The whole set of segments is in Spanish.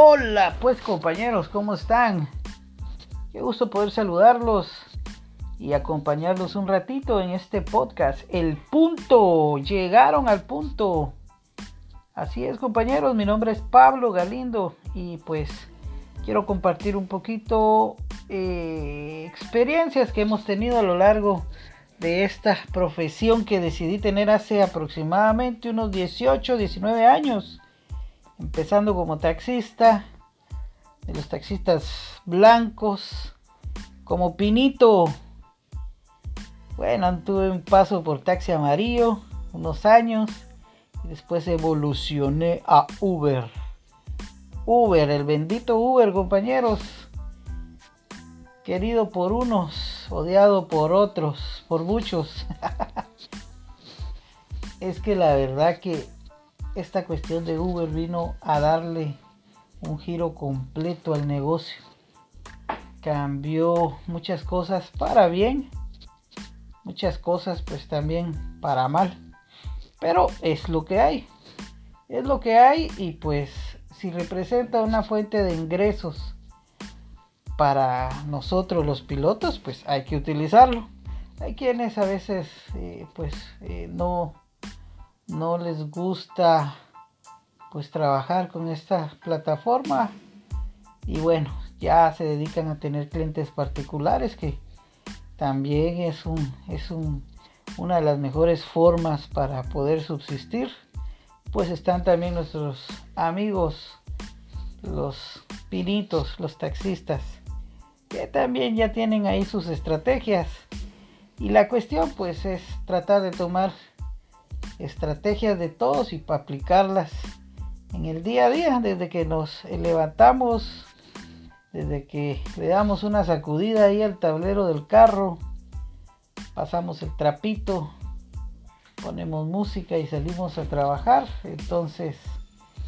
Hola, pues compañeros, ¿cómo están? Qué gusto poder saludarlos y acompañarlos un ratito en este podcast. El punto, llegaron al punto. Así es, compañeros, mi nombre es Pablo Galindo y pues quiero compartir un poquito eh, experiencias que hemos tenido a lo largo de esta profesión que decidí tener hace aproximadamente unos 18, 19 años empezando como taxista, de los taxistas blancos, como Pinito. Bueno, tuve un paso por taxi amarillo, unos años, y después evolucioné a Uber. Uber, el bendito Uber, compañeros. Querido por unos, odiado por otros, por muchos. es que la verdad que esta cuestión de Uber vino a darle un giro completo al negocio. Cambió muchas cosas para bien, muchas cosas pues también para mal. Pero es lo que hay. Es lo que hay y pues si representa una fuente de ingresos para nosotros los pilotos, pues hay que utilizarlo. Hay quienes a veces eh, pues eh, no no les gusta pues trabajar con esta plataforma. Y bueno ya se dedican a tener clientes particulares que también es un es un, una de las mejores formas para poder subsistir. Pues están también nuestros amigos los pinitos los taxistas que también ya tienen ahí sus estrategias. Y la cuestión pues es tratar de tomar estrategias de todos y para aplicarlas en el día a día, desde que nos levantamos, desde que le damos una sacudida ahí al tablero del carro, pasamos el trapito, ponemos música y salimos a trabajar, entonces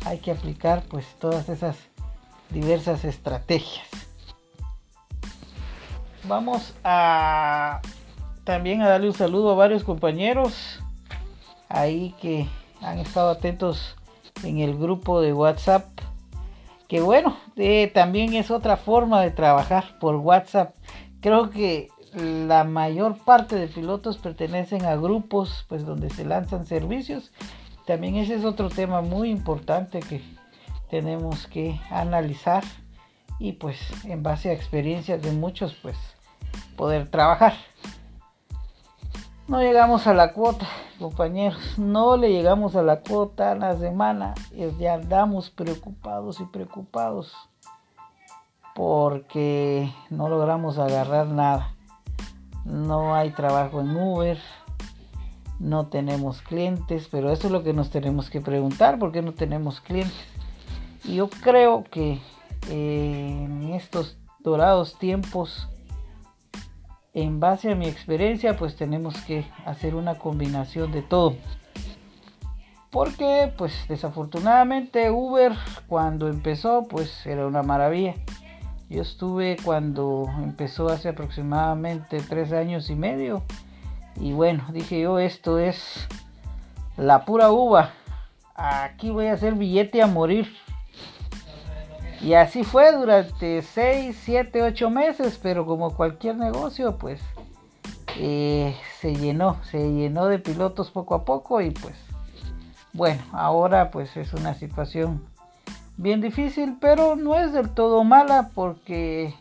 hay que aplicar pues todas esas diversas estrategias. Vamos a también a darle un saludo a varios compañeros ahí que han estado atentos en el grupo de WhatsApp. Que bueno, eh, también es otra forma de trabajar por WhatsApp. Creo que la mayor parte de pilotos pertenecen a grupos pues donde se lanzan servicios. También ese es otro tema muy importante que tenemos que analizar y pues en base a experiencias de muchos pues poder trabajar. No llegamos a la cuota compañeros, no le llegamos a la cuota en la semana ya andamos preocupados y preocupados porque no logramos agarrar nada. No hay trabajo en Uber, no tenemos clientes, pero eso es lo que nos tenemos que preguntar, ¿por qué no tenemos clientes? Y yo creo que eh, en estos dorados tiempos en base a mi experiencia, pues tenemos que hacer una combinación de todo. Porque, pues desafortunadamente Uber cuando empezó, pues era una maravilla. Yo estuve cuando empezó hace aproximadamente tres años y medio. Y bueno, dije yo, esto es la pura uva. Aquí voy a hacer billete a morir. Y así fue durante 6, 7, 8 meses, pero como cualquier negocio, pues eh, se llenó, se llenó de pilotos poco a poco y pues bueno, ahora pues es una situación bien difícil, pero no es del todo mala porque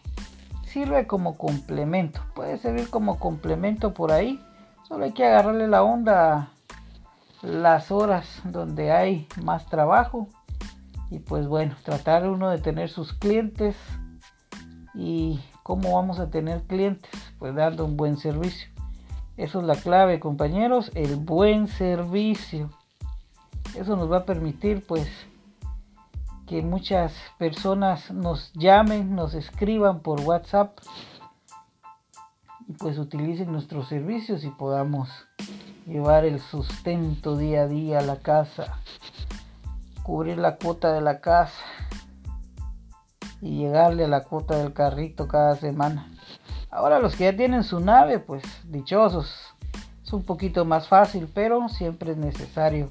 sirve como complemento, puede servir como complemento por ahí, solo hay que agarrarle la onda las horas donde hay más trabajo y pues bueno, tratar uno de tener sus clientes y cómo vamos a tener clientes, pues dando un buen servicio. Eso es la clave, compañeros, el buen servicio. Eso nos va a permitir pues que muchas personas nos llamen, nos escriban por WhatsApp y pues utilicen nuestros servicios y podamos llevar el sustento día a día a la casa cubrir la cuota de la casa y llegarle a la cuota del carrito cada semana. Ahora los que ya tienen su nave, pues dichosos. Es un poquito más fácil, pero siempre es necesario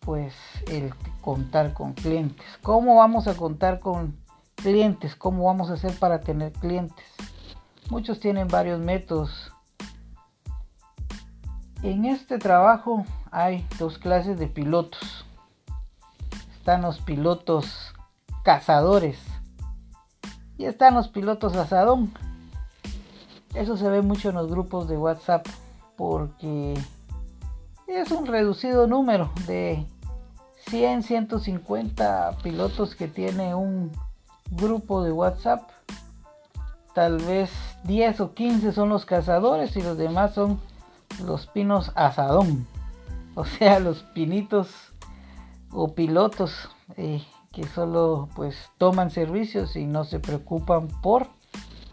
pues el contar con clientes. ¿Cómo vamos a contar con clientes? ¿Cómo vamos a hacer para tener clientes? Muchos tienen varios métodos. En este trabajo hay dos clases de pilotos. Están los pilotos cazadores y están los pilotos asadón. Eso se ve mucho en los grupos de WhatsApp porque es un reducido número de 100, 150 pilotos que tiene un grupo de WhatsApp. Tal vez 10 o 15 son los cazadores y los demás son los pinos asadón. O sea, los pinitos o pilotos eh, que solo pues toman servicios y no se preocupan por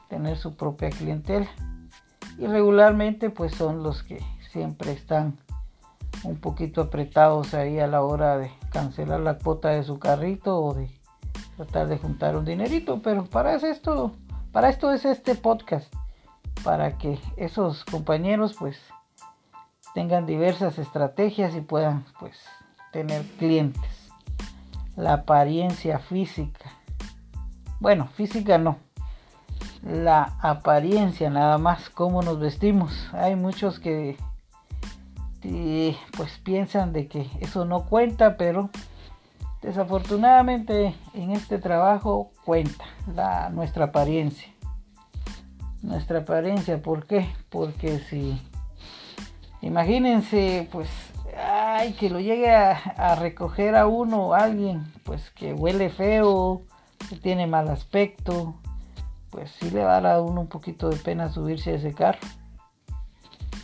tener su propia clientela. Y regularmente pues son los que siempre están un poquito apretados ahí a la hora de cancelar la cuota de su carrito o de tratar de juntar un dinerito, pero para esto, para esto es este podcast, para que esos compañeros pues tengan diversas estrategias y puedan pues tener clientes. La apariencia física. Bueno, física no. La apariencia nada más, cómo nos vestimos. Hay muchos que pues piensan de que eso no cuenta, pero desafortunadamente en este trabajo cuenta la, nuestra apariencia. Nuestra apariencia, ¿por qué? Porque si imagínense, pues, ay, que lo llegue a, recoger a uno alguien, pues que huele feo, que tiene mal aspecto, pues sí le va a dar a uno un poquito de pena subirse a ese carro.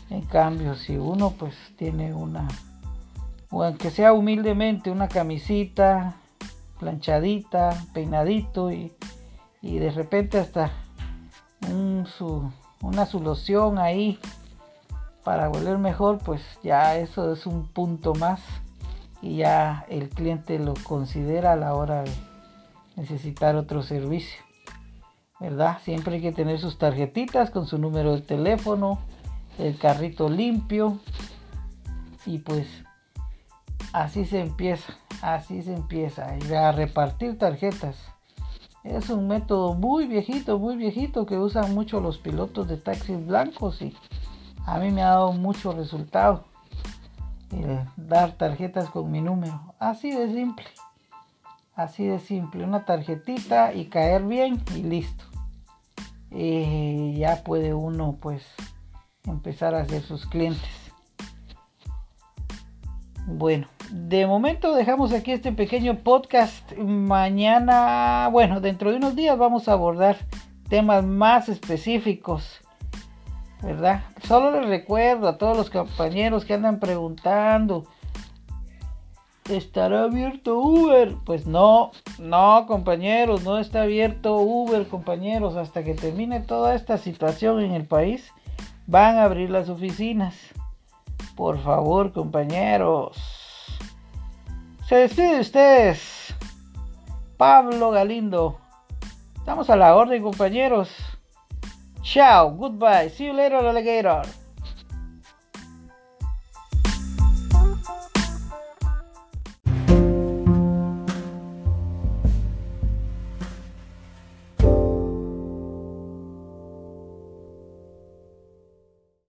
En cambio, si uno pues tiene una, o aunque sea humildemente, una camisita planchadita, peinadito y, de repente hasta una solución ahí para volver mejor, pues ya eso es un punto más y ya el cliente lo considera a la hora de necesitar otro servicio. ¿Verdad? Siempre hay que tener sus tarjetitas con su número de teléfono, el carrito limpio y pues así se empieza, así se empieza a repartir tarjetas. Es un método muy viejito, muy viejito que usan mucho los pilotos de taxis blancos y a mí me ha dado mucho resultado dar tarjetas con mi número. Así de simple. Así de simple. Una tarjetita y caer bien y listo. Y ya puede uno pues empezar a ser sus clientes. Bueno, de momento dejamos aquí este pequeño podcast. Mañana, bueno, dentro de unos días vamos a abordar temas más específicos. ¿Verdad? Solo les recuerdo a todos los compañeros que andan preguntando, ¿estará abierto Uber? Pues no, no compañeros, no está abierto Uber compañeros hasta que termine toda esta situación en el país van a abrir las oficinas. Por favor, compañeros. Se despide de ustedes. Pablo Galindo. Estamos a la orden, compañeros. Chao, goodbye. See you later, alligator.